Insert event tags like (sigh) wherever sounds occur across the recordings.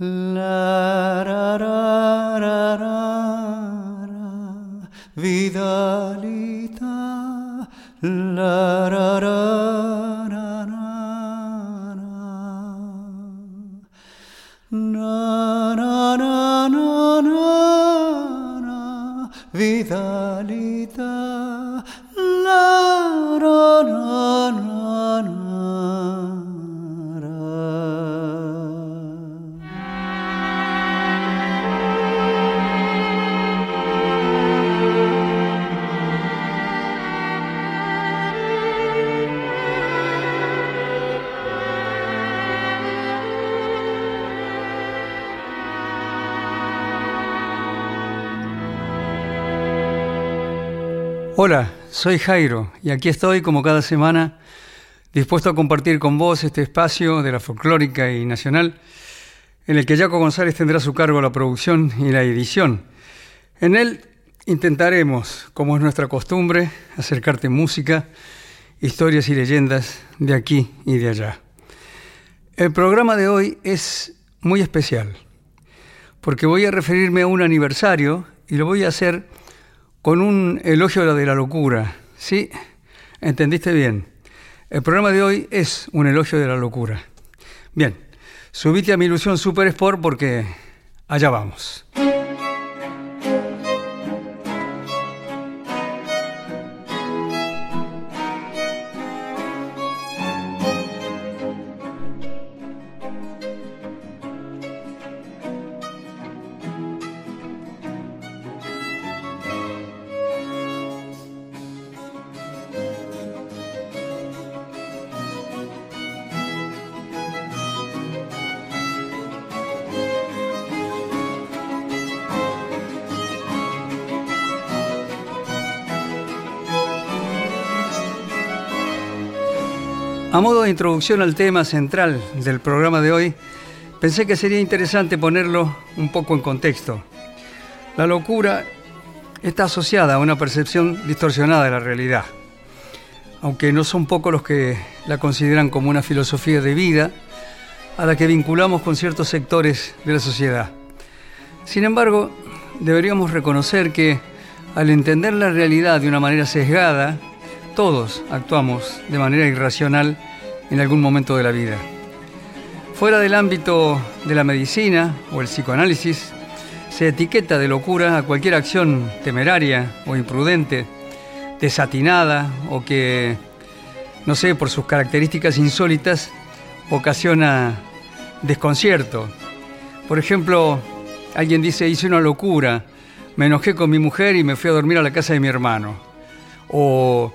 La, Hola, soy Jairo y aquí estoy como cada semana dispuesto a compartir con vos este espacio de la folclórica y nacional en el que Jaco González tendrá a su cargo la producción y la edición. En él intentaremos, como es nuestra costumbre, acercarte música, historias y leyendas de aquí y de allá. El programa de hoy es muy especial porque voy a referirme a un aniversario y lo voy a hacer con un elogio de la locura. Sí, entendiste bien. El programa de hoy es un elogio de la locura. Bien, subite a mi ilusión Super Sport porque allá vamos. A modo de introducción al tema central del programa de hoy, pensé que sería interesante ponerlo un poco en contexto. La locura está asociada a una percepción distorsionada de la realidad, aunque no son pocos los que la consideran como una filosofía de vida a la que vinculamos con ciertos sectores de la sociedad. Sin embargo, deberíamos reconocer que al entender la realidad de una manera sesgada, todos actuamos de manera irracional en algún momento de la vida. Fuera del ámbito de la medicina o el psicoanálisis, se etiqueta de locura a cualquier acción temeraria o imprudente, desatinada o que, no sé, por sus características insólitas, ocasiona desconcierto. Por ejemplo, alguien dice, hice una locura, me enojé con mi mujer y me fui a dormir a la casa de mi hermano. O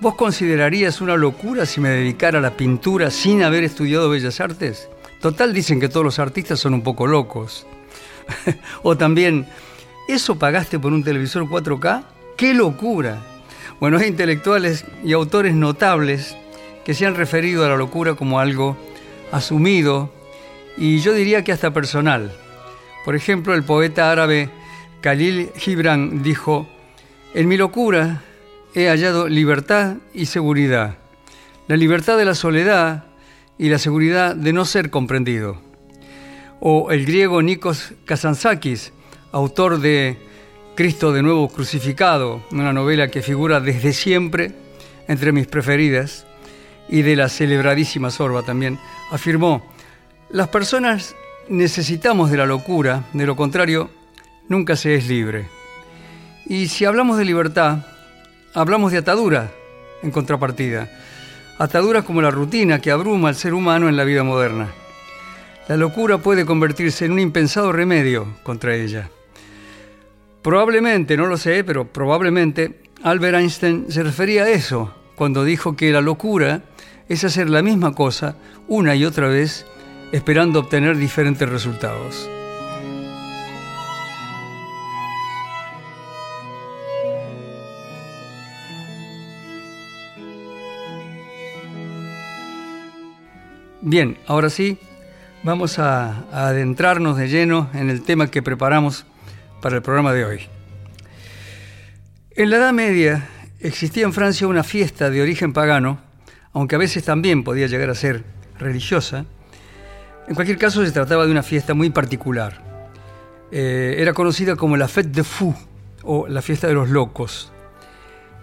¿Vos considerarías una locura si me dedicara a la pintura sin haber estudiado Bellas Artes? Total dicen que todos los artistas son un poco locos. (laughs) o también, ¿eso pagaste por un televisor 4K? ¡Qué locura! Bueno, hay intelectuales y autores notables que se han referido a la locura como algo asumido y yo diría que hasta personal. Por ejemplo, el poeta árabe Khalil Gibran dijo, en mi locura he hallado libertad y seguridad. La libertad de la soledad y la seguridad de no ser comprendido. O el griego Nikos Kazantzakis, autor de Cristo de nuevo crucificado, una novela que figura desde siempre entre mis preferidas, y de la celebradísima Sorba también, afirmó, las personas necesitamos de la locura, de lo contrario, nunca se es libre. Y si hablamos de libertad, hablamos de ataduras en contrapartida. Ataduras como la rutina que abruma al ser humano en la vida moderna. La locura puede convertirse en un impensado remedio contra ella. Probablemente, no lo sé, pero probablemente Albert Einstein se refería a eso cuando dijo que la locura es hacer la misma cosa una y otra vez esperando obtener diferentes resultados. Bien, ahora sí, vamos a, adentrarnos de lleno en el tema que preparamos para el programa de hoy. En la Edad Media existía en Francia una fiesta de origen pagano, aunque a veces también podía llegar a ser religiosa, En cualquier caso, se trataba de una fiesta muy particular. Eh, era conocida como la Fête de Fou o la fiesta de los locos.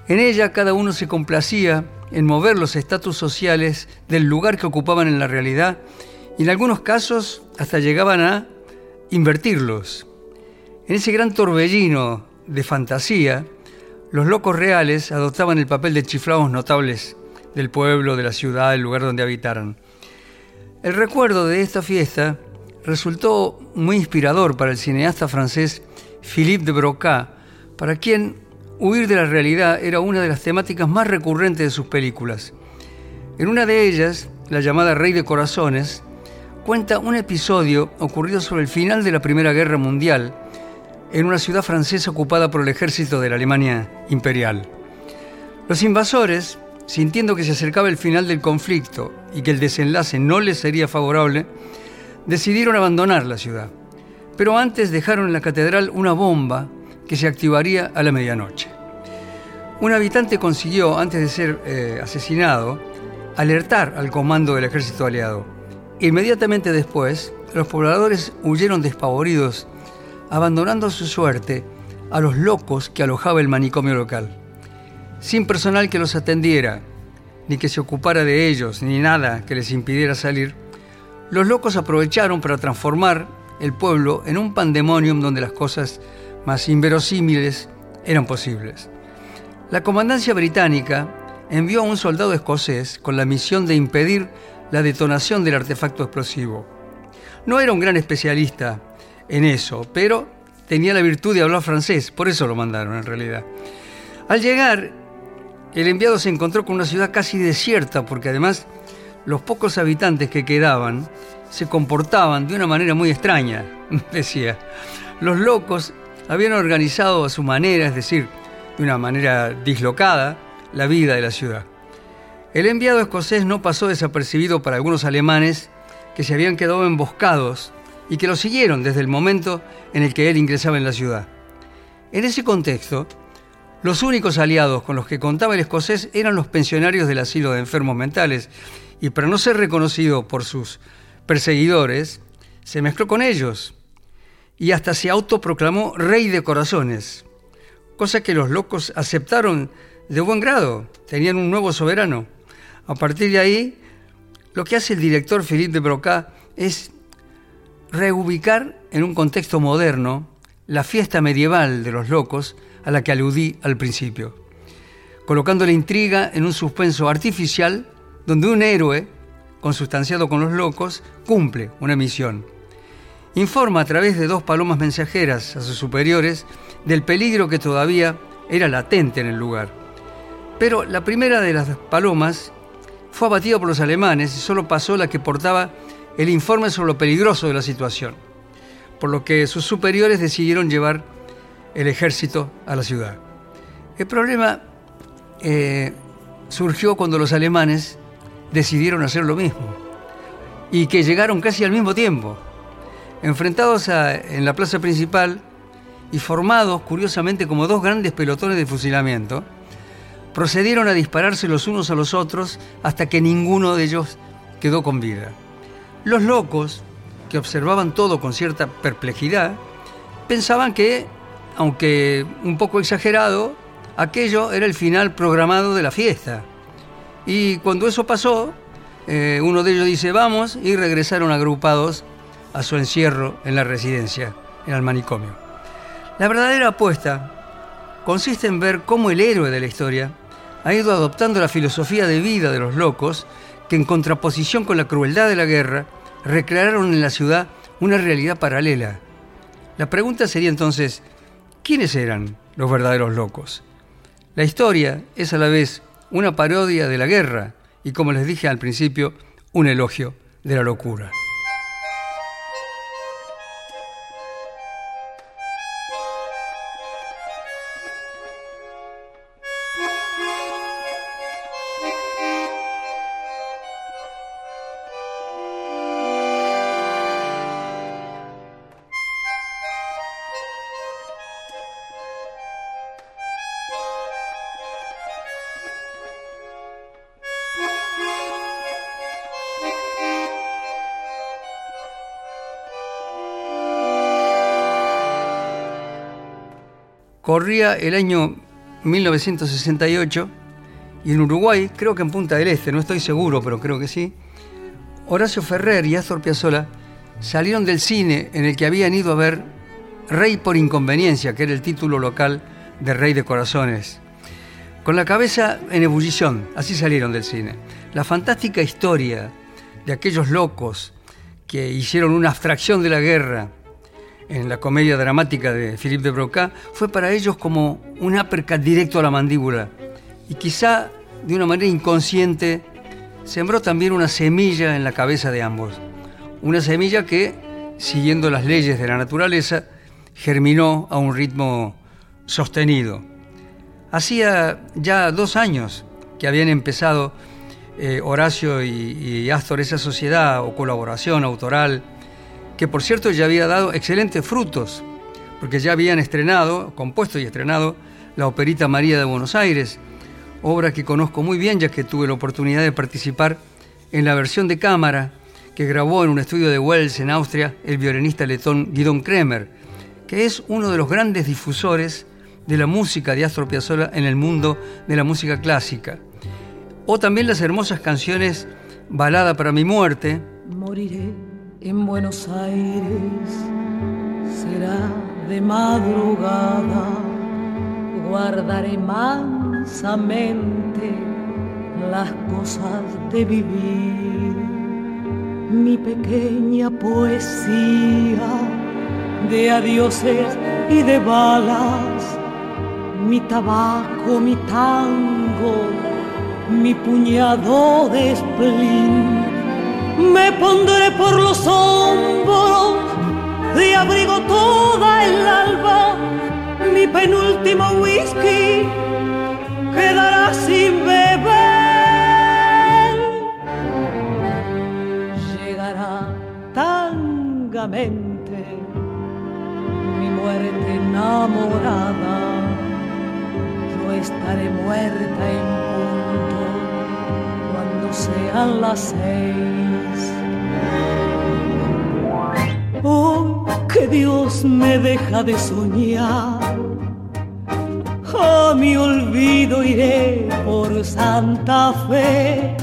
En ella cada uno se complacía en mover los estatus sociales del lugar que ocupaban en la realidad y en algunos casos hasta llegaban a invertirlos. En ese gran torbellino de fantasía, los locos reales adoptaban el papel de chiflados notables del pueblo, de la ciudad, del lugar donde habitaran. El recuerdo de esta fiesta resultó muy inspirador para el cineasta francés Philippe de Broca, para quien huir de la realidad era una de las temáticas más recurrentes de sus películas. En una de ellas, la llamada Rey de Corazones, cuenta un episodio ocurrido sobre el final de la Primera Guerra Mundial, en una ciudad francesa ocupada por el ejército de la Alemania imperial. Los invasores, sintiendo que se acercaba el final del conflicto y que el desenlace no les sería favorable, decidieron abandonar la ciudad. Pero antes dejaron en la catedral una bomba que se activaría a la medianoche. Un habitante consiguió, antes de ser eh, asesinado, alertar al comando del ejército aliado. Inmediatamente después, los pobladores huyeron despavoridos abandonando su suerte a los locos que alojaba el manicomio local. Sin personal que los atendiera, ni que se ocupara de ellos, ni nada que les impidiera salir, los locos aprovecharon para transformar el pueblo en un pandemonium donde las cosas más inverosímiles eran posibles. La comandancia británica envió a un soldado escocés con la misión de impedir la detonación del artefacto explosivo. No era un gran especialista en eso, pero tenía la virtud de hablar francés, por eso lo mandaron en realidad. Al llegar, el enviado se encontró con una ciudad casi desierta, porque además los pocos habitantes que quedaban se comportaban de una manera muy extraña, (laughs) decía. Los locos habían organizado a su manera, es decir, de una manera dislocada, la vida de la ciudad. El enviado escocés no pasó desapercibido para algunos alemanes que se habían quedado emboscados y que lo siguieron desde el momento en el que él ingresaba en la ciudad. En ese contexto, los únicos aliados con los que contaba el escocés eran los pensionarios del asilo de enfermos mentales, y para no ser reconocido por sus perseguidores, se mezcló con ellos y hasta se autoproclamó rey de corazones, cosa que los locos aceptaron de buen grado, tenían un nuevo soberano. A partir de ahí, lo que hace el director Philippe de Broca es reubicar en un contexto moderno la fiesta medieval de los locos a la que aludí al principio, colocando la intriga en un suspenso artificial donde un héroe, consustanciado con los locos, cumple una misión. Informa a través de dos palomas mensajeras a sus superiores del peligro que todavía era latente en el lugar. Pero la primera de las palomas fue abatida por los alemanes y solo pasó la que portaba el informe sobre lo peligroso de la situación, por lo que sus superiores decidieron llevar el ejército a la ciudad. El problema eh, surgió cuando los alemanes decidieron hacer lo mismo y que llegaron casi al mismo tiempo, enfrentados en la plaza principal y formados curiosamente como dos grandes pelotones de fusilamiento, procedieron a dispararse los unos a los otros hasta que ninguno de ellos quedó con vida. Los locos, que observaban todo con cierta perplejidad, pensaban que, aunque un poco exagerado, aquello era el final programado de la fiesta. Y cuando eso pasó, eh, uno de ellos dice vamos y regresaron agrupados a su encierro en la residencia, en el manicomio. La verdadera apuesta consiste en ver cómo el héroe de la historia ha ido adoptando la filosofía de vida de los locos que en contraposición con la crueldad de la guerra recrearon en la ciudad una realidad paralela. La pregunta sería entonces, ¿quiénes eran los verdaderos locos? La historia es a la vez una parodia de la guerra y, como les dije al principio, un elogio de la locura. Corría el año 1968 y en Uruguay, creo que en Punta del Este, no estoy seguro, pero creo que sí, Horacio Ferrer y Astor Piazzolla salieron del cine en el que habían ido a ver Rey por Inconveniencia, que era el título local de Rey de Corazones. Con la cabeza en ebullición, así salieron del cine. La fantástica historia de aquellos locos que hicieron una abstracción de la guerra en la comedia dramática de Philippe de Broca fue para ellos como un uppercut directo a la mandíbula y quizá de una manera inconsciente sembró también una semilla en la cabeza de ambos. Una semilla que, siguiendo las leyes de la naturaleza, germinó a un ritmo sostenido. Hacía ya dos años que habían empezado eh, Horacio y, y Astor esa sociedad o colaboración autoral, que por cierto ya había dado excelentes frutos, porque ya habían estrenado, compuesto y estrenado, la operita María de Buenos Aires, obra que conozco muy bien ya que tuve la oportunidad de participar en la versión de cámara que grabó en un estudio de Wells en Austria el violinista letón Guidon Kremer, que es uno de los grandes difusores de la música de Astor Piazzolla en el mundo de la música clásica. O también las hermosas canciones Balada para mi muerte. En Buenos Aires, será de madrugada, guardaré mansamente las cosas de vivir, mi pequeña poesía de adioses y de balas, mi tabaco, mi tango, mi puñado de spleen. Me pondré por los hombros de abrigo toda el alba, mi penúltimo whisky quedará sin beber. Llegará tangamente mi muerte enamorada. Yo estaré muerta en punto cuando sean las seis. Oh, que Dios me deja de soñar. A mi olvido iré por Santa Fe.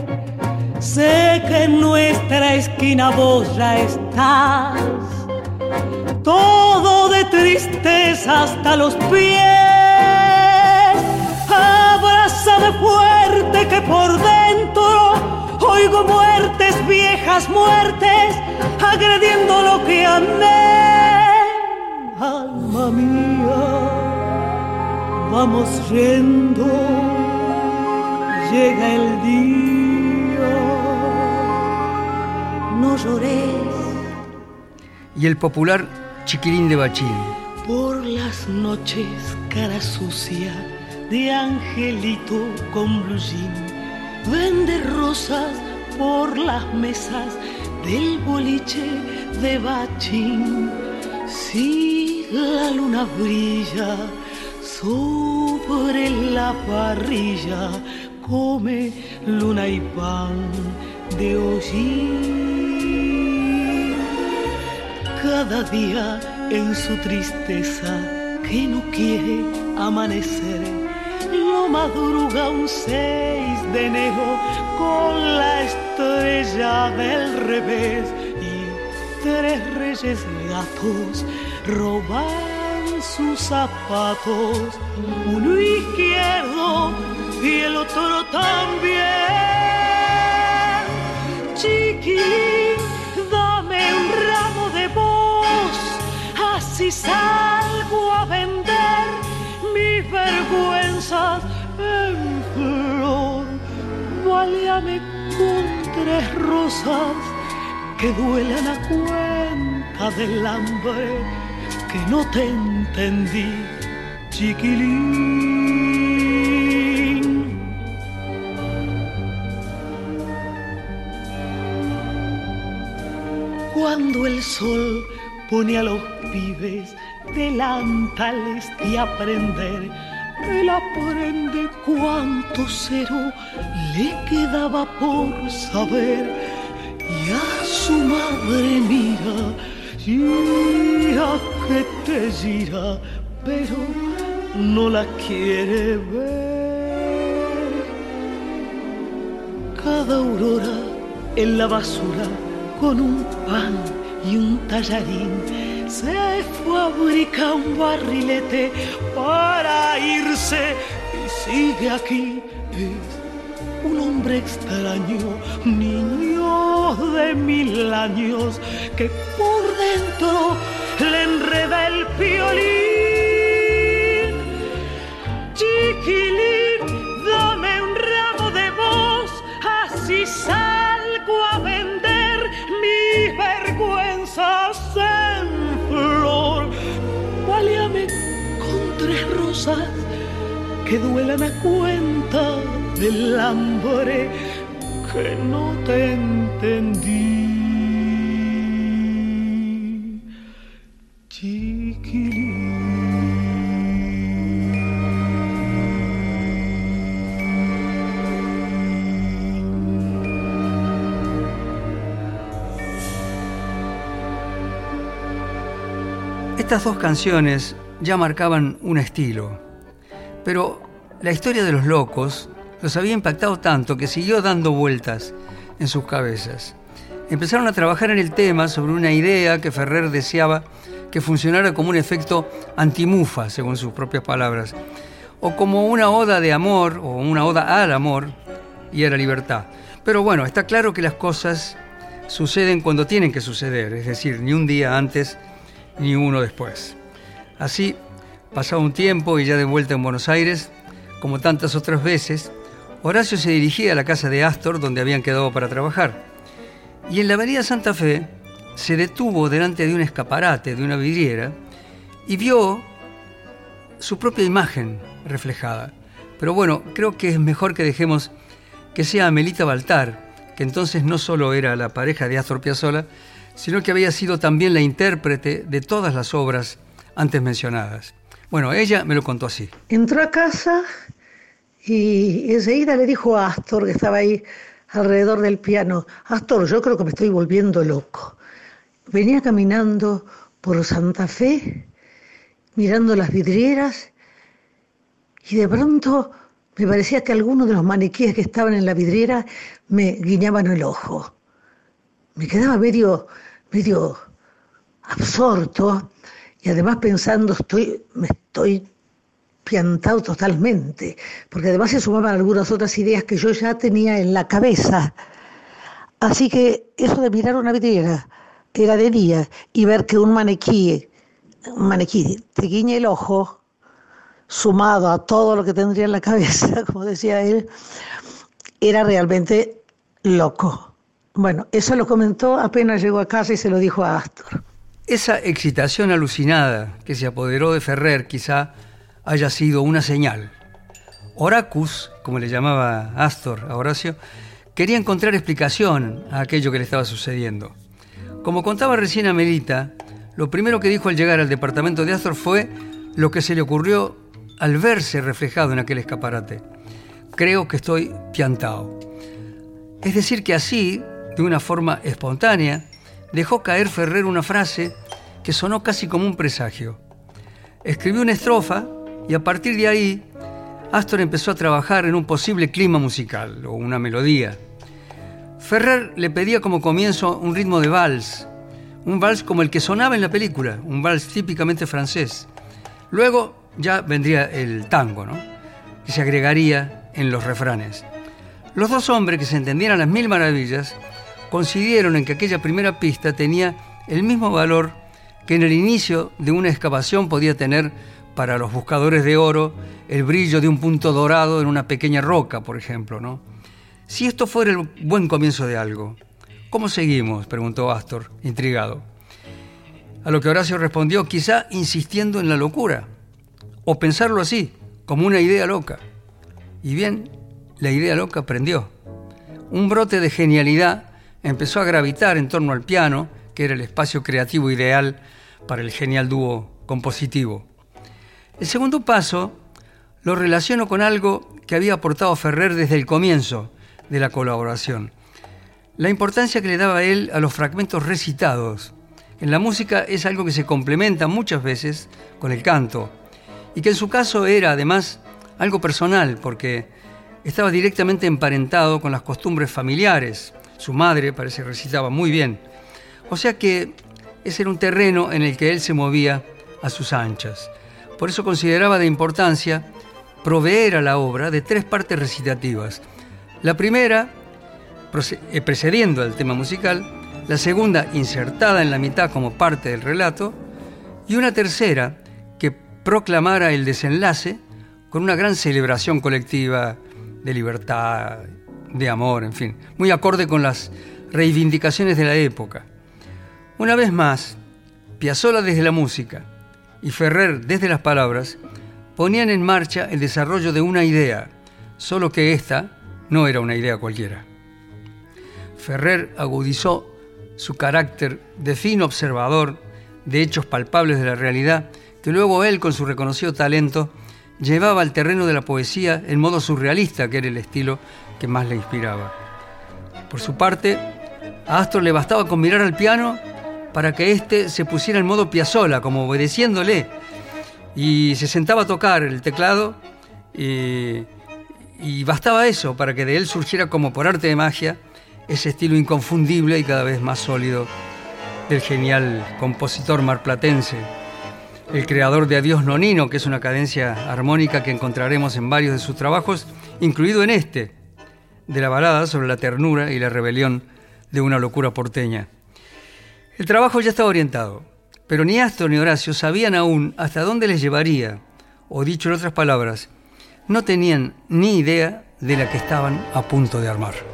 Sé que en nuestra esquina vos ya estás. Todo de tristeza hasta los pies. Abrázame fuerte que por dentro oigo muertes, viejas muertes, agrediendo lo que amé. Alma mía, vamos yendo, llega el día, no llores. Y el popular Chiquirín de Bachín. Por las noches, cara sucia de angelito con blue jean, vende rosas por las mesas del boliche de Bachín. Si la luna brilla sobre la parrilla, come luna y pan de hollín. Cada día en su tristeza que no quiere amanecer, madruga un 6 de enero con la estrella del revés y tres reyes gatos roban sus zapatos, uno izquierdo y el otro también. Chiquilín, dame un ramo de voz, así salgo a vender mis vergüenzas. Válame con tres rosas que duelen a cuenta del hambre que no te entendí, chiquilín. Cuando el sol pone a los pibes delantales de aprender, él aprende cuánto cero le quedaba por saber y a su madre mira, gira que te gira, pero no la quiere ver. Cada aurora en la basura con un pan y un tallarín se fabrica un barrilete para irse y sigue aquí. Es un hombre extraño, niño de mil años, que por dentro le enreda el violín. Chiquilín, que duelan a cuenta del hambre que no te entendí. Estas dos canciones ya marcaban un estilo, pero la historia de los locos los había impactado tanto que siguió dando vueltas en sus cabezas. Empezaron a trabajar en el tema sobre una idea que Ferrer deseaba que funcionara como un efecto antimufa, según sus propias palabras, o como una oda de amor o una oda al amor y a la libertad. Pero bueno, está claro que las cosas suceden cuando tienen que suceder, es decir, ni un día antes ni uno después. Así, pasado un tiempo y ya de vuelta en Buenos Aires, como tantas otras veces, Horacio se dirigía a la casa de Astor donde habían quedado para trabajar. Y en la avenida Santa Fe se detuvo delante de un escaparate, de una vidriera, y vio su propia imagen reflejada. Pero bueno, creo que es mejor que dejemos que sea Amelita Baltar, que entonces no solo era la pareja de Astor Piazzolla, sino que había sido también la intérprete de todas las obras antes mencionadas. Bueno, ella me lo contó así. Entró a casa y enseguida le dijo a Astor, que estaba ahí alrededor del piano, Astor, yo creo que me estoy volviendo loco. Venía caminando por Santa Fe, mirando las vidrieras, y de pronto me parecía que algunos de los maniquíes que estaban en la vidriera me guiñaban el ojo. Me quedaba medio medio absorto y además pensando, estoy, me estoy piantado totalmente, porque además se sumaban algunas otras ideas que yo ya tenía en la cabeza. Así que eso de mirar una vidriera, que era de día, y ver que un maniquí, un maniquí te guiñe el ojo, sumado a todo lo que tendría en la cabeza, (laughs) como decía él, era realmente loco. Bueno, eso lo comentó apenas llegó a casa y se lo dijo a Astor. Esa excitación alucinada que se apoderó de Ferrer quizá haya sido una señal. Horacus, como le llamaba Astor a Horacio, quería encontrar explicación a aquello que le estaba sucediendo. Como contaba recién Amelita, lo primero que dijo al llegar al departamento de Astor fue lo que se le ocurrió al verse reflejado en aquel escaparate. Creo que estoy piantado. Es decir, que así de una forma espontánea, dejó caer Ferrer una frase que sonó casi como un presagio. Escribió una estrofa y a partir de ahí Astor empezó a trabajar en un posible clima musical o una melodía. Ferrer le pedía como comienzo un ritmo de vals, un vals como el que sonaba en la película, un vals típicamente francés. Luego ya vendría el tango, ¿no? que se agregaría en los refranes. Los dos hombres que se entendieran las mil maravillas coincidieron en que aquella primera pista tenía el mismo valor que en el inicio de una excavación podía tener para los buscadores de oro el brillo de un punto dorado en una pequeña roca, por ejemplo. ¿no? Si esto fuera el buen comienzo de algo, ¿cómo seguimos? preguntó Astor, intrigado. A lo que Horacio respondió, quizá insistiendo en la locura, o pensarlo así, como una idea loca. Y bien, la idea loca prendió. Un brote de genialidad empezó a gravitar en torno al piano, que era el espacio creativo ideal para el genial dúo compositivo. El segundo paso lo relaciono con algo que había aportado Ferrer desde el comienzo de la colaboración. La importancia que le daba él a los fragmentos recitados. En la música es algo que se complementa muchas veces con el canto. y que en su caso era además algo personal, porque estaba directamente emparentado con las costumbres familiares. Su madre parece recitaba muy bien. O sea que ese era un terreno en el que él se movía a sus anchas. Por eso consideraba de importancia proveer a la obra de tres partes recitativas. La primera, eh, precediendo al tema musical, la segunda, insertada en la mitad como parte del relato, y una tercera, que proclamara el desenlace con una gran celebración colectiva de libertad, de amor, en fin, muy acorde con las reivindicaciones de la época. Una vez más, Piazzolla desde la música y Ferrer desde las palabras ponían en marcha el desarrollo de una idea, solo que esta no era una idea cualquiera. Ferrer agudizó su carácter de fino observador de hechos palpables de la realidad que luego él, con su reconocido talento, llevaba al terreno de la poesía en modo surrealista, que era el estilo más le inspiraba. Por su parte, a Astor le bastaba con mirar al piano para que éste se pusiera en modo piazola, como obedeciéndole, y se sentaba a tocar el teclado y, y bastaba eso para que de él surgiera como por arte de magia ese estilo inconfundible y cada vez más sólido del genial compositor marplatense, el creador de Adiós Nonino, que es una cadencia armónica que encontraremos en varios de sus trabajos, incluido en este, de la balada sobre la ternura y la rebelión de una locura porteña. El trabajo ya estaba orientado, pero ni Astor ni Horacio sabían aún hasta dónde les llevaría, o dicho en otras palabras, no tenían ni idea de la que estaban a punto de armar.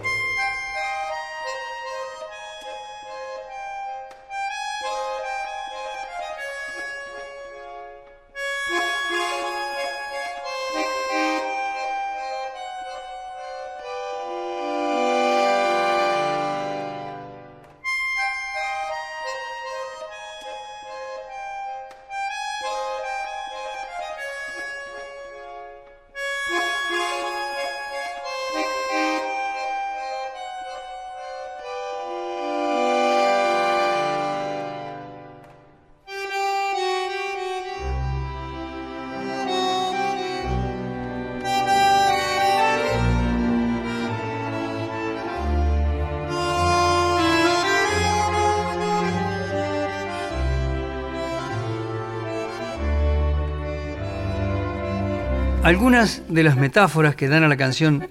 Algunas de las metáforas que dan a la canción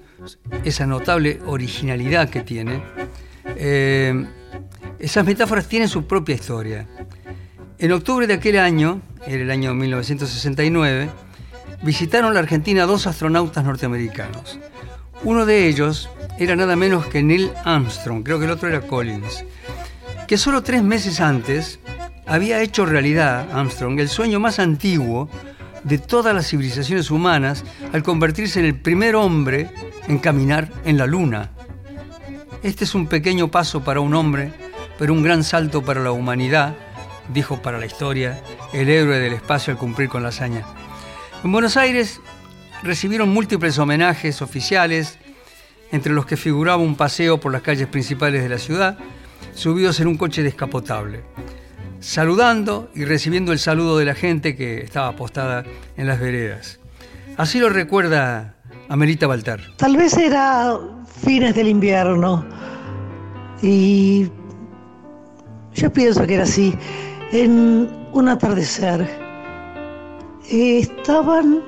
esa notable originalidad que tiene, eh, esas metáforas tienen su propia historia. En octubre de aquel año, era el año 1969, visitaron la Argentina dos astronautas norteamericanos. Uno de ellos era nada menos que Neil Armstrong, creo que el otro era Collins, que solo tres meses antes había hecho realidad Armstrong el sueño más antiguo de todas las civilizaciones humanas al convertirse en el primer hombre en caminar en la luna. Este es un pequeño paso para un hombre, pero un gran salto para la humanidad, dijo para la historia el héroe del espacio al cumplir con la hazaña. En Buenos Aires recibieron múltiples homenajes oficiales, entre los que figuraba un paseo por las calles principales de la ciudad, subidos en un coche descapotable saludando y recibiendo el saludo de la gente que estaba apostada en las veredas. Así lo recuerda Amelita Baltar. Tal vez era fines del invierno y yo pienso que era así. En un atardecer estaban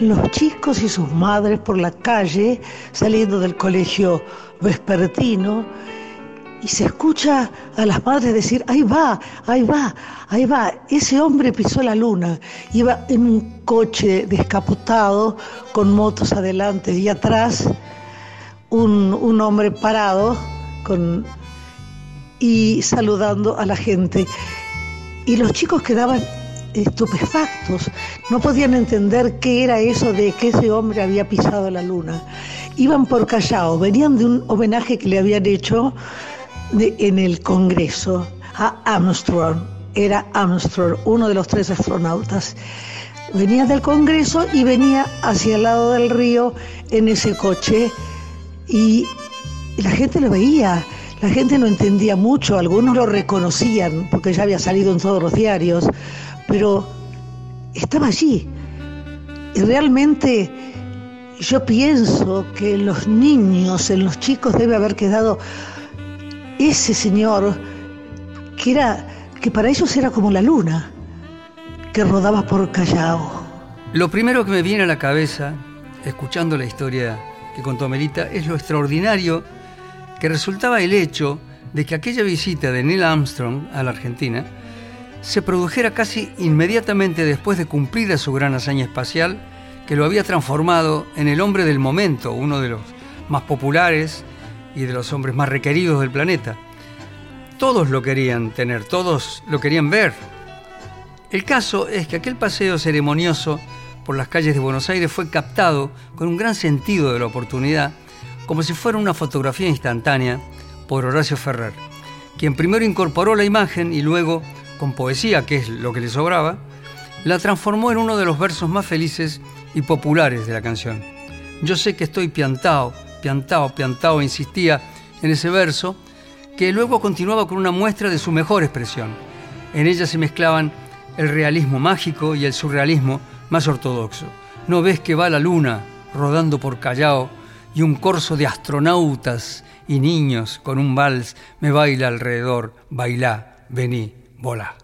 los chicos y sus madres por la calle saliendo del colegio vespertino y se escucha a las madres decir, ahí va, ahí va, ahí va, ese hombre pisó la luna, iba en un coche descapotado con motos adelante y atrás un, hombre parado con, y saludando a la gente. Y los chicos quedaban estupefactos, no podían entender qué era eso de que ese hombre había pisado la luna. Iban por Callao, venían de un homenaje que le habían hecho en el Congreso a Armstrong. Era Armstrong, uno de los tres astronautas. Venía del Congreso y venía hacia el lado del río en ese coche y la gente lo veía. La gente no entendía mucho, algunos lo reconocían porque ya había salido en todos los diarios, pero estaba allí, Y realmente yo pienso que los niños, en los chicos debe haber quedado ese señor que era que para ellos era como la luna que rodaba por Callao. Lo primero que me viene a la cabeza, escuchando la historia que contó Melita, es lo extraordinario que resultaba el hecho de que aquella visita de Neil Armstrong a la Argentina se produjera casi inmediatamente después de cumplir su gran hazaña espacial, que lo había transformado en el hombre del momento, uno de los más populares y de los hombres más requeridos del planeta. Todos lo querían tener, todos lo querían ver. El caso es que aquel paseo ceremonioso por las calles de Buenos Aires fue captado con un gran sentido de la oportunidad, como si fuera una fotografía instantánea por Horacio Ferrer, quien primero incorporó la imagen y luego, con poesía, que es lo que le sobraba, la transformó en uno de los versos más felices y populares de la canción. Yo sé que estoy piantao, piantao, piantao, insistía en ese verso, que luego continuaba con una muestra de su mejor expresión. En ella se mezclaban el realismo mágico y el surrealismo más ortodoxo. ¿No ves que va la luna rodando por Callao y un corso de astronautas y niños con un vals me baila alrededor? Bailá, vení, volá.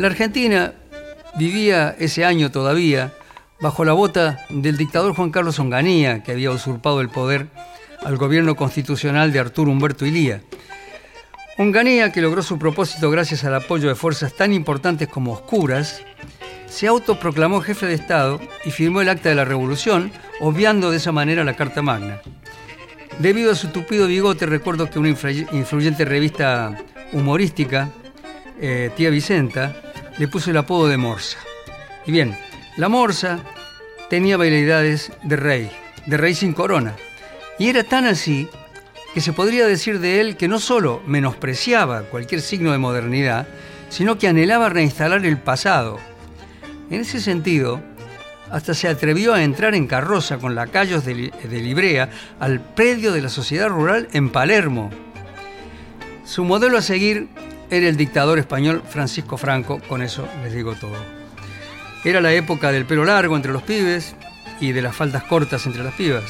La Argentina vivía ese año todavía bajo la bota del dictador Juan Carlos Onganía, que había usurpado el poder al gobierno constitucional de Arturo Humberto Ilía. Onganía, que logró su propósito gracias al apoyo de fuerzas tan importantes como oscuras, se autoproclamó jefe de Estado y firmó el acta de la revolución, obviando de esa manera la Carta Magna. Debido a su tupido bigote, recuerdo que una influyente revista humorística, eh, Tía Vicenta, le puso el apodo de Morsa. Y bien, la Morsa tenía habilidades de rey, de rey sin corona. Y era tan así que se podría decir de él que no solo menospreciaba cualquier signo de modernidad, sino que anhelaba reinstalar el pasado. En ese sentido, hasta se atrevió a entrar en carroza con lacayos de, de Librea al predio de la sociedad rural en Palermo. Su modelo a seguir era el dictador español Francisco Franco, con eso les digo todo. Era la época del pelo largo entre los pibes y de las faldas cortas entre las pibas.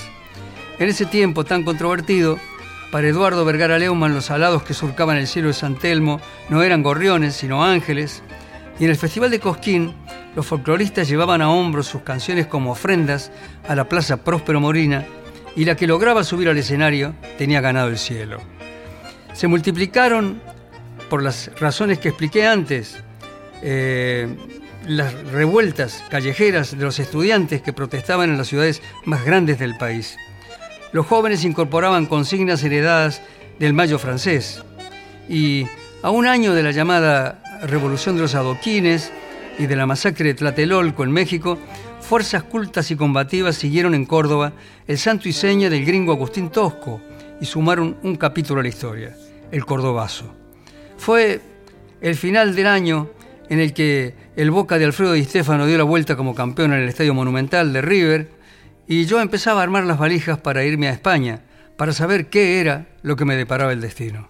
En ese tiempo tan controvertido, para Eduardo Vergara Leumann los alados que surcaban el cielo de San Telmo no eran gorriones, sino ángeles, y en el Festival de Cosquín los folcloristas llevaban a hombros sus canciones como ofrendas a la Plaza Próspero Morina, y la que lograba subir al escenario tenía ganado el cielo. Se multiplicaron, por las razones que expliqué antes, eh, las revueltas callejeras de los estudiantes que protestaban en las ciudades más grandes del país los jóvenes incorporaban consignas heredadas del Mayo francés. Y a un año de la llamada Revolución de los Adoquines y de la masacre de Tlatelolco en México, fuerzas cultas y combativas siguieron en Córdoba el santo y seña del gringo Agustín Tosco y sumaron un capítulo a la historia, el Cordobazo. Fue el final del año en el que el Boca de Alfredo Di Stefano dio la vuelta como campeón en el Estadio Monumental de River y yo empezaba a armar las valijas para irme a España, para saber qué era lo que me deparaba el destino.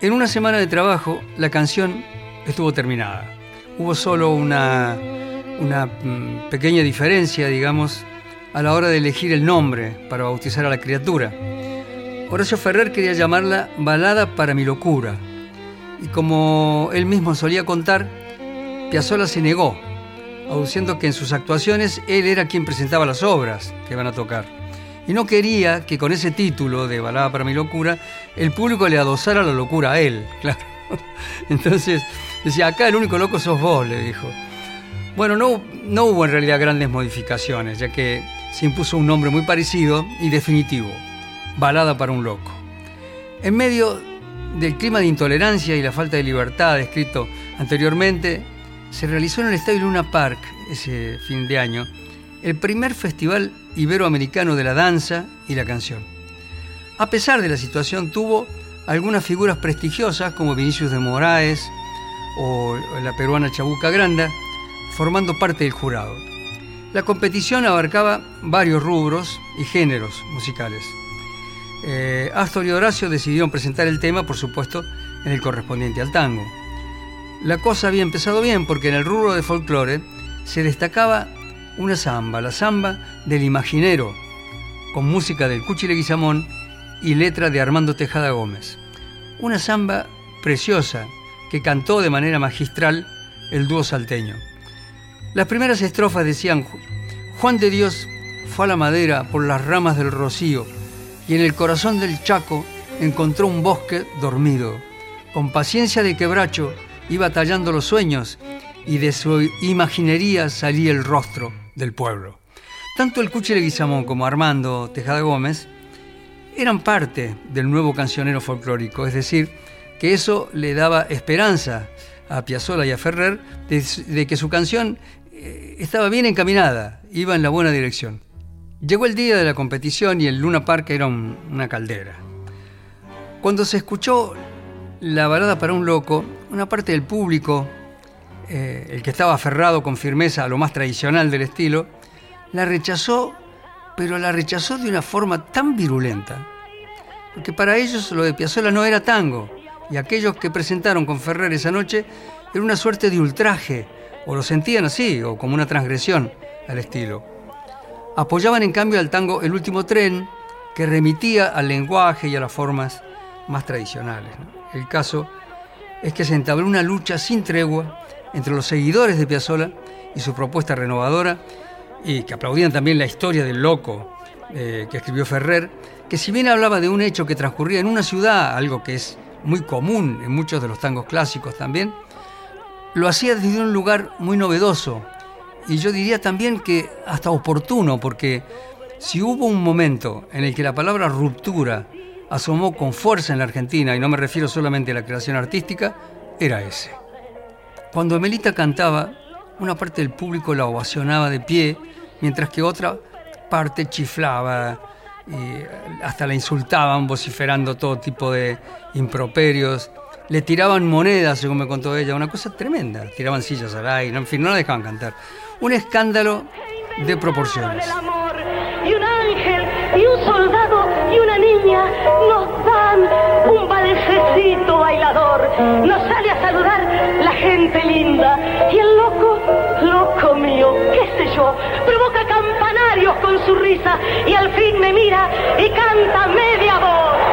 En una semana de trabajo, la canción estuvo terminada. Hubo solo una, una mm, pequeña diferencia, digamos, a la hora de elegir el nombre para bautizar a la criatura. Horacio Ferrer quería llamarla Balada para mi locura. Y como él mismo solía contar, Piazzolla se negó, aduciendo que en sus actuaciones él era quien presentaba las obras que van a tocar. Y no quería que con ese título de Balada para mi locura, el público le adosara la locura a él, (laughs) claro. Entonces decía, acá el único loco sos vos, le dijo. Bueno, no, no hubo en realidad grandes modificaciones, ya que se impuso un nombre muy parecido y definitivo, Balada para un loco. En medio del clima de intolerancia y la falta de libertad descrito anteriormente, se realizó en el Estadio Luna Park ese fin de año el primer festival iberoamericano de la danza y la canción. A pesar de la situación, tuvo algunas figuras prestigiosas como Vinicius de Moraes o la peruana Chabuca Granda, formando parte del jurado. La competición abarcaba varios rubros y géneros musicales. Eh, Astor y Horacio decidieron presentar el tema, por supuesto, en el correspondiente al tango. La cosa había empezado bien porque en el rubro de folclore se destacaba una samba, la samba del imaginero, con música del Cuchi Leguizamón y letra de Armando Tejada Gómez. Una samba preciosa que cantó de manera magistral el dúo salteño. Las primeras estrofas decían, Juan de Dios fue a la madera por las ramas del rocío y en el corazón del Chaco encontró un bosque dormido. Con paciencia de quebracho iba tallando los sueños y de su imaginería salía el rostro del pueblo. Tanto el Cuchi Leguizamón como Armando Tejada Gómez eran parte del nuevo cancionero folclórico, es decir, que eso le daba esperanza a Piazzolla y a Ferrer de, que su canción eh, estaba bien encaminada, iba en la buena dirección. Llegó el día de la competición y el Luna Park era una caldera. Cuando se escuchó la balada para un loco, una parte del público, eh, el que estaba aferrado con firmeza a lo más tradicional del estilo, la rechazó, pero la rechazó de una forma tan virulenta, porque para ellos lo de Piazzolla no era tango, y aquellos que presentaron con Ferrer esa noche era una suerte de ultraje, o lo sentían así, o como una transgresión al estilo. Apoyaban en cambio al tango El último tren, que remitía al lenguaje y a las formas más tradicionales. El caso es que se entabló una lucha sin tregua entre los seguidores de Piazzolla y su propuesta renovadora, y que aplaudían también la historia del loco eh, que escribió Ferrer, que si bien hablaba de un hecho que transcurría en una ciudad, algo que es muy común en muchos de los tangos clásicos también, lo hacía desde un lugar muy novedoso y yo diría también que hasta oportuno, porque si hubo un momento en el que la palabra ruptura asomó con fuerza en la Argentina, y no me refiero solamente a la creación artística, era ese. Cuando Emelita cantaba, una parte del público la ovacionaba de pie, mientras que otra parte chiflaba y hasta la insultaban vociferando todo tipo de improperios le tiraban monedas, según me contó ella, una cosa tremenda. Tiraban sillas al aire, en fin, no la dejaban cantar. Un escándalo de proporciones. Y un ángel, y un soldado, y una niña nos dan balsecito bailador. Nos sale a saludar la gente linda. Y el loco, loco mío, qué sé yo, provoca campanarios con su risa. Y al fin me mira y canta media voz.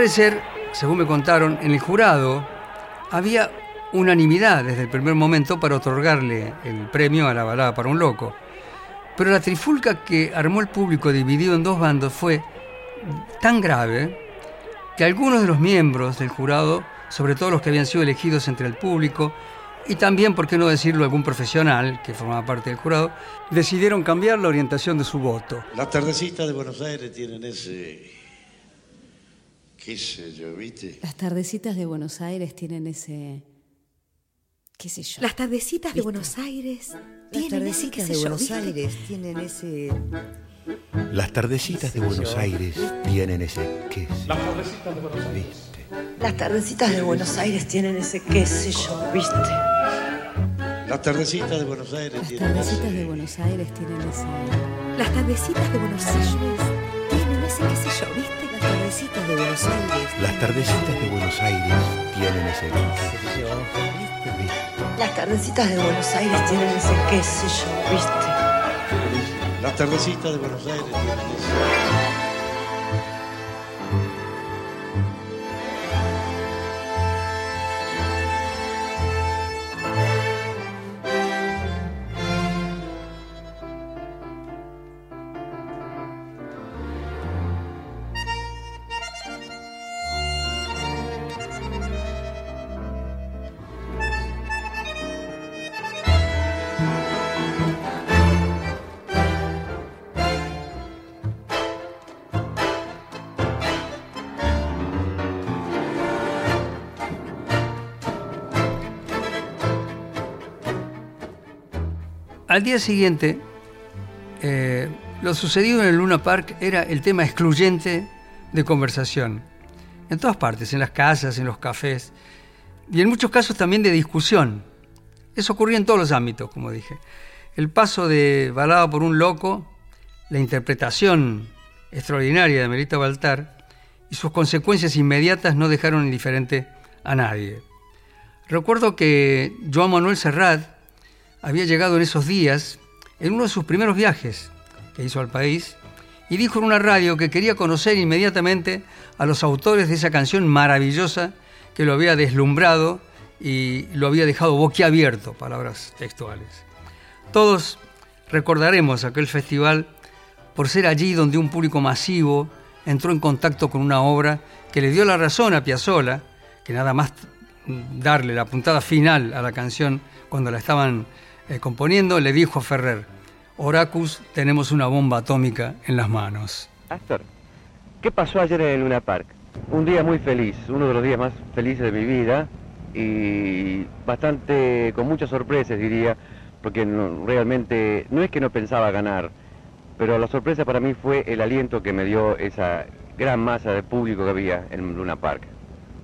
Parecer, según me contaron, en el jurado había unanimidad desde el primer momento para otorgarle el premio a la balada para un loco. Pero la trifulca que armó el público dividido en dos bandos fue tan grave que algunos de los miembros del jurado, sobre todo los que habían sido elegidos entre el público, y también, por qué no decirlo, algún profesional que formaba parte del jurado, decidieron cambiar la orientación de su voto. Las tardecitas de Buenos Aires tienen ese qué sé yo, ¿viste? Las tardecitas de Buenos Aires tienen ese... qué sé yo. Las tardecitas de Buenos Aires Las tienen ese, tardecitas qué sé de yo, Buenos. Aires tienen ese... Las tardecitas de Buenos Aires tienen ese qué sé yo, ¿viste? Las tardecitas de Buenos Aires tienen ese qué sé yo, ¿viste? Las tardecitas de Buenos Aires Las tienen tardecitas ese- de Buenos Aires tienen ese. Las tardecitas de Buenos Aires tienen ese qué sé yo, ¿viste? Las tardecitas de Buenos Aires. Las tardecitas de Buenos Aires tienen ese qué sé yo, ¿viste? Las tardecitas de Buenos Aires tienen ese qué sé yo, ¿viste? Las tardecitas de Buenos Aires tienen ese- Al día siguiente, eh, lo sucedido en el Luna Park era el tema excluyente de conversación. En todas partes, en las casas, en los cafés, y en muchos casos también de discusión. Eso ocurría en todos los ámbitos, como dije. El paso de Balada por un loco, la interpretación extraordinaria de Melita Baltar y sus consecuencias inmediatas no dejaron indiferente a nadie. Recuerdo que Joan Manuel Serrat había llegado en esos días en uno de sus primeros viajes que hizo al país y dijo en una radio que quería conocer inmediatamente a los autores de esa canción maravillosa que lo había deslumbrado y lo había dejado boquiabierto, palabras textuales. Todos recordaremos aquel festival por ser allí donde un público masivo entró en contacto con una obra que le dio la razón a Piazzolla, que nada más darle la puntada final a la canción cuando la estaban eh, componiendo, le dijo a Ferrer, Oracus, tenemos una bomba atómica en las manos. Astor, ¿qué pasó ayer en el Luna Park? Un día muy feliz, uno de los días más felices de mi vida y bastante con muchas sorpresas diría, porque no- realmente no es que no pensaba ganar, pero la sorpresa para mí fue el aliento que me dio esa gran masa de público que había en Luna Park.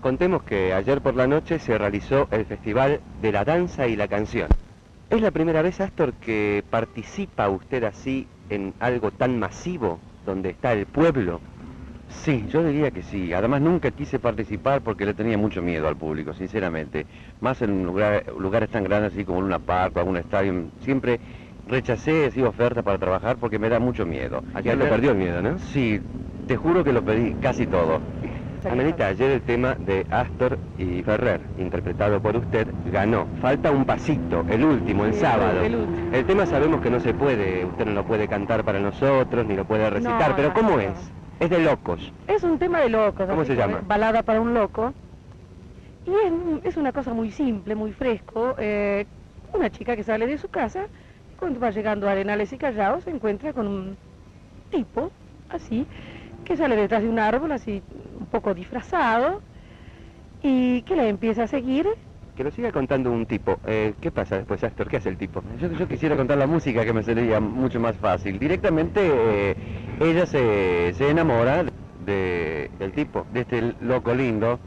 Contemos que ayer por la noche se realizó el Festival de la Danza y la Canción. ¿Es la primera vez, Astor, que participa usted así en algo tan masivo, donde está el pueblo? Sí, yo diría que sí. Además nunca quise participar porque le tenía mucho miedo al público, sinceramente. Más en lugar- lugares tan grandes así como Luna Park o algún estadio. Siempre rechacé así ofertas para trabajar porque me da mucho miedo. Ayer lo perdió el miedo, ¿no? Sí, te juro que lo pedí casi todo. Amelita, ayer el tema de Astor y Ferrer, interpretado por usted, ganó. Falta un pasito, el último, el Sí, sábado. el último. El tema sabemos que no se puede, usted no lo puede cantar para nosotros, ni lo puede recitar, No, pero ¿cómo no. es? Es de locos. Es un tema de locos. ¿Cómo se llama? Balada para un loco. Y es, es una cosa muy simple, muy fresco. eh, una chica que sale de su casa, cuando va llegando a Arenales y Callao, se encuentra con un tipo, así, que sale detrás de un árbol, así, un poco disfrazado, y que la empieza a seguir. Que lo siga contando un tipo. Eh, ¿Qué pasa después, Astor? ¿Qué hace el tipo? Yo, yo quisiera contar la música que me sería mucho más fácil. Directamente eh, ella se, se enamora de, del tipo, de este loco lindo.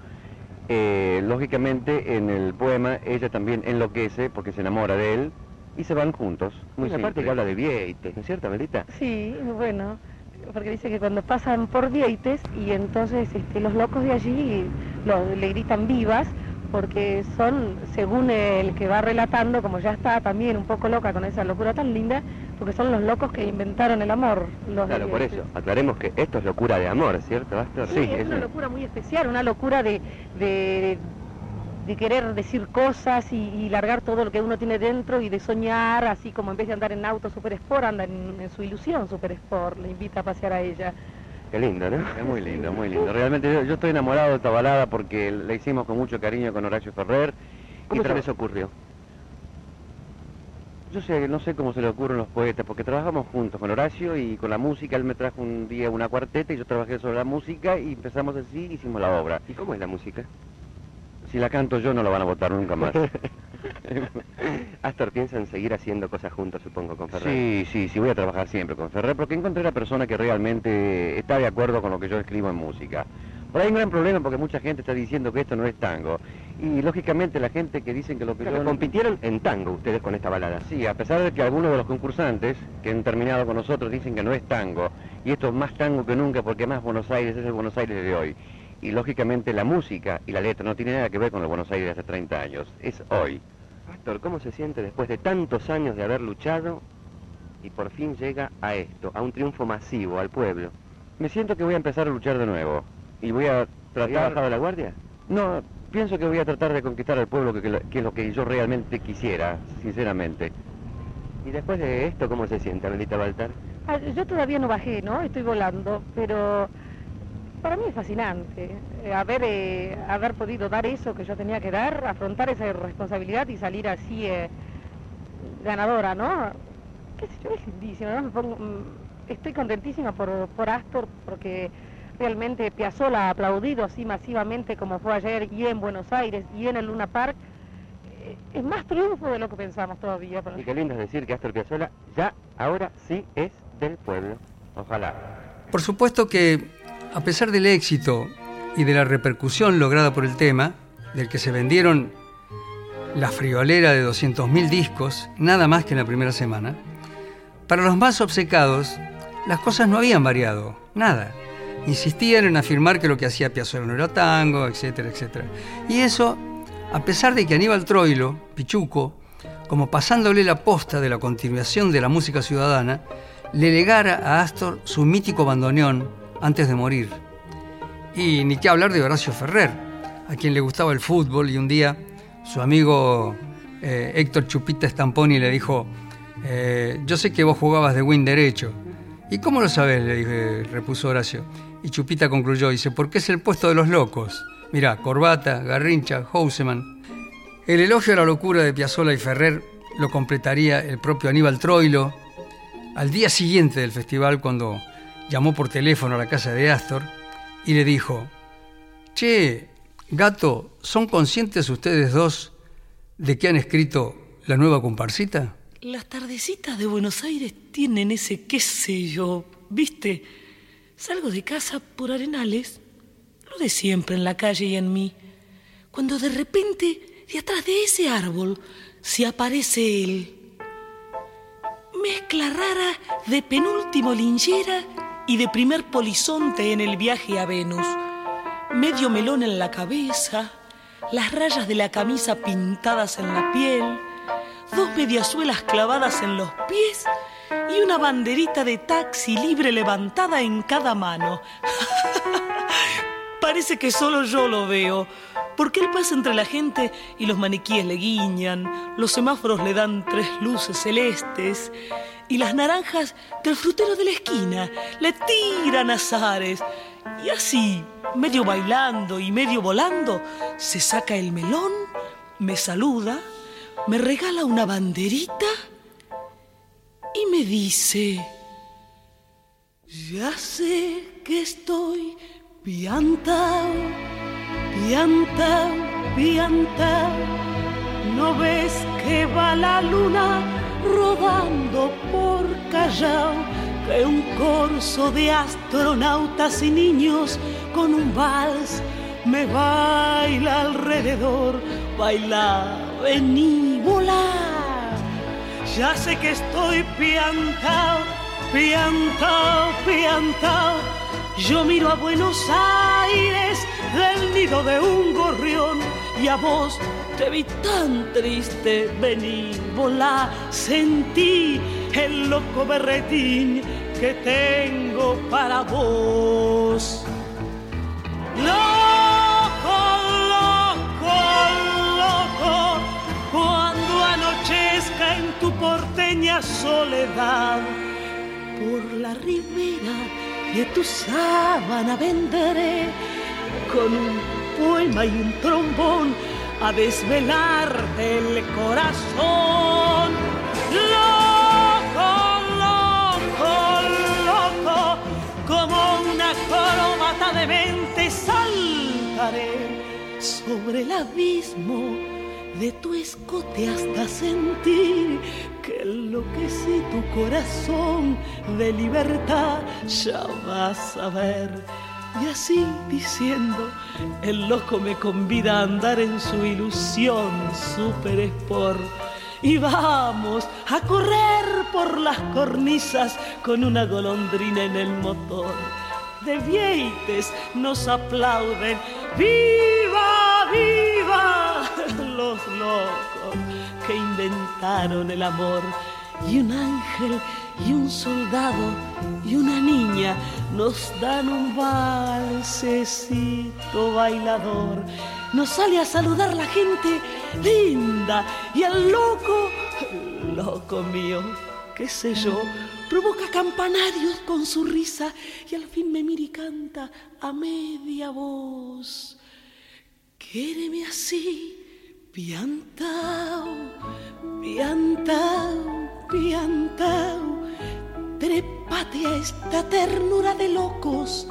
Eh, lógicamente en el poema ella también enloquece porque se enamora de él y se van juntos. Muy aparte simple. que habla de Vieite, ¿no es cierto, Melita? Sí, bueno, porque dice que cuando pasan por Vieites y entonces este, los locos de allí le gritan vivas porque son, según el que va relatando, como ya está también un poco loca con esa locura tan linda, porque son los locos que inventaron el amor. Los de Claro, por eso. Aclaremos que esto es locura de amor, ¿cierto, Astor? Sí, es una locura muy especial, una locura de, de, de querer decir cosas y, y largar todo lo que uno tiene dentro y de soñar, así como en vez de andar en auto super sport, anda en, en su ilusión super sport, le invita a pasear a ella. Qué lindo, ¿no? Es muy lindo, muy lindo. Realmente yo, yo estoy enamorado de esta balada porque la hicimos con mucho cariño con Horacio Ferrer. ¿Cómo y otra vez ocurrió. Yo sé, no sé cómo se le ocurren los poetas, porque trabajamos juntos con Horacio y con la música. Él me trajo un día una cuarteta y yo trabajé sobre la música y empezamos así y hicimos la obra. ¿Y cómo es la música? Si la canto yo no la van a votar nunca más. (laughs) Astor piensa en seguir haciendo cosas juntos, supongo, con Ferrer. Sí, sí, sí, voy a trabajar siempre con Ferrer porque encontré una persona que realmente está de acuerdo con lo que yo escribo en música. Ahí hay un gran problema porque mucha gente está diciendo que esto no es tango. Y lógicamente la gente que dicen que lo que Pero yo... compitieron en tango ustedes con esta balada. Sí, a pesar de que algunos de los concursantes que han terminado con nosotros dicen que no es tango, y esto es más tango que nunca porque más Buenos Aires es el Buenos Aires de hoy. Y lógicamente la música y la letra no tiene nada que ver con el Buenos Aires de hace 30 años, es hoy. Astor, ¿cómo se siente después de tantos años de haber luchado y por fin llega a esto, a un triunfo masivo, al pueblo? Me siento que voy a empezar a luchar de nuevo y voy a ¿Había tratar... bajado la guardia? No, pienso que voy a tratar de conquistar al pueblo, que, que lo- que es lo que yo realmente quisiera, sinceramente. ¿Y después de esto cómo se siente, Amelita Baltar? Ah, Yo todavía no bajé, ¿no? Estoy volando, pero para mí es fascinante eh, haber, eh, haber podido dar eso que yo tenía que dar, afrontar esa responsabilidad y salir así eh, ganadora, ¿no? ¿Qué sé yo? Es lindísimo, ¿no? Me pongo- mm, estoy contentísima por, por Astor porque realmente Piazzolla ha aplaudido así masivamente como fue ayer y en Buenos Aires y en el Luna Park. Eh, Es más triunfo de lo que pensamos todavía. pero- Y qué lindo es decir que Astor Piazzolla ya, ahora sí es del pueblo. Ojalá. Por supuesto que, a pesar del éxito y de la repercusión lograda por el tema, del que se vendieron la friolera de 200.000 discos, nada más que en la primera semana, para los más obcecados, las cosas no habían variado, nada. Insistían en afirmar que lo que hacía Piazzolla no era tango, etcétera, etcétera. Y eso, a pesar de que Aníbal Troilo, Pichuco, como pasándole la posta de la continuación de la música ciudadana, le legara a Astor su mítico bandoneón antes de morir. Y ni qué hablar de Horacio Ferrer, a quien le gustaba el fútbol y un día su amigo eh, Héctor Chupita Stamponi le dijo, eh, yo sé que vos jugabas de win derecho. ¿Y cómo lo sabes? le repuso Horacio. Y Chupita concluyó, dice, porque es el puesto de los locos. Mirá, Corbata, Garrincha, Houseman. El elogio a la locura de Piazzolla y Ferrer lo completaría el propio Aníbal Troilo al día siguiente del festival cuando llamó por teléfono a la casa de Astor y le dijo, Che, gato, ¿son conscientes ustedes dos de que han escrito la nueva comparsita? Las tardecitas de Buenos Aires tienen ese qué sé yo, ¿viste? Salgo de casa por arenales, lo de siempre en la calle y en mí, cuando de repente, de atrás de ese árbol, se aparece él. Mezcla rara de penúltimo linchera y de primer polizonte en el viaje a Venus. Medio melón en la cabeza, las rayas de la camisa pintadas en la piel, dos mediasuelas clavadas en los pies y una banderita de taxi libre levantada en cada mano. (laughs) Parece que solo yo lo veo, porque él pasa entre la gente y los maniquíes le guiñan, los semáforos le dan tres luces celestes y las naranjas del frutero de la esquina le tiran azares. Y así, medio bailando y medio volando, se saca el melón, me saluda, me regala una banderita y me dice, ya sé que estoy piantao, piantao, piantao, no ves que va la luna rodando por Callao, que un corso de astronautas y niños con un vals me baila alrededor, baila, vení. Ya sé que estoy piantao, piantao, piantao. Yo miro a Buenos Aires del nido de un gorrión y a vos te vi tan triste, vení, volá, sentí el loco berretín que tengo para vos. Loco, loco, loco, cuando anochezca en tu porteña soledad, por la ribera de tu sábana vendré con un poema y un trombón a desvelarte el corazón. Loco, loco, loco, como una corbata de mente saltaré sobre el abismo de tu escote hasta sentir que enloquecí tu corazón de libertad, ya vas a ver. Y así diciendo, el loco me convida a andar en su ilusión super sport. Y vamos a correr por las cornisas con una golondrina en el motor. De vieites nos aplauden, ¡Viva, viva! Los locos que inventaron el amor. Y un ángel y un soldado y una niña nos dan un valsecito bailador. Nos sale a saludar la gente linda y el loco, loco mío, qué sé yo, provoca campanarios con su risa y al fin me mira y canta a media voz. Quéreme así, piantao, piantao, piantao, trépate a esta ternura de locos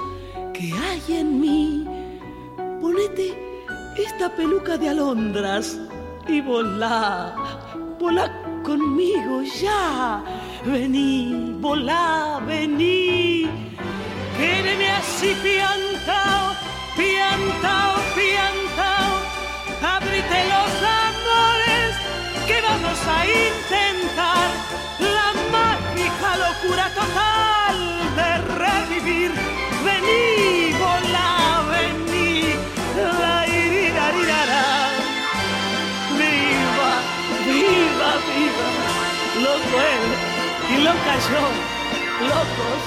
que hay en mí. Ponete esta peluca de alondras y volá, volá conmigo ya. Vení, volá, vení. Quéreme así piantao, piantao, piantao. Ábrite los amores que vamos a intentar la mágica locura total de revivir. Vení, volá, vení. La iririrará. Viva, viva, viva. Loco él y loca yo. Locos,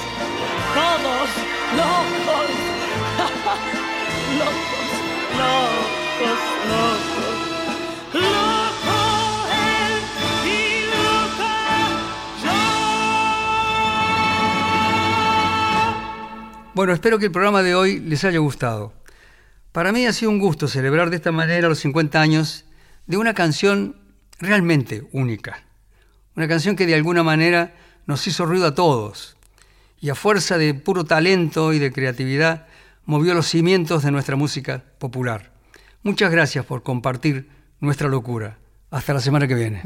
todos locos. (laughs) locos, locos, Bueno, espero que el programa de hoy les haya gustado. Para mí ha sido un gusto celebrar de esta manera los 50 años de una canción realmente única. Una canción que de alguna manera nos hizo ruido a todos y a fuerza de puro talento y de creatividad movió los cimientos de nuestra música popular. Muchas gracias por compartir nuestra locura. Hasta la semana que viene.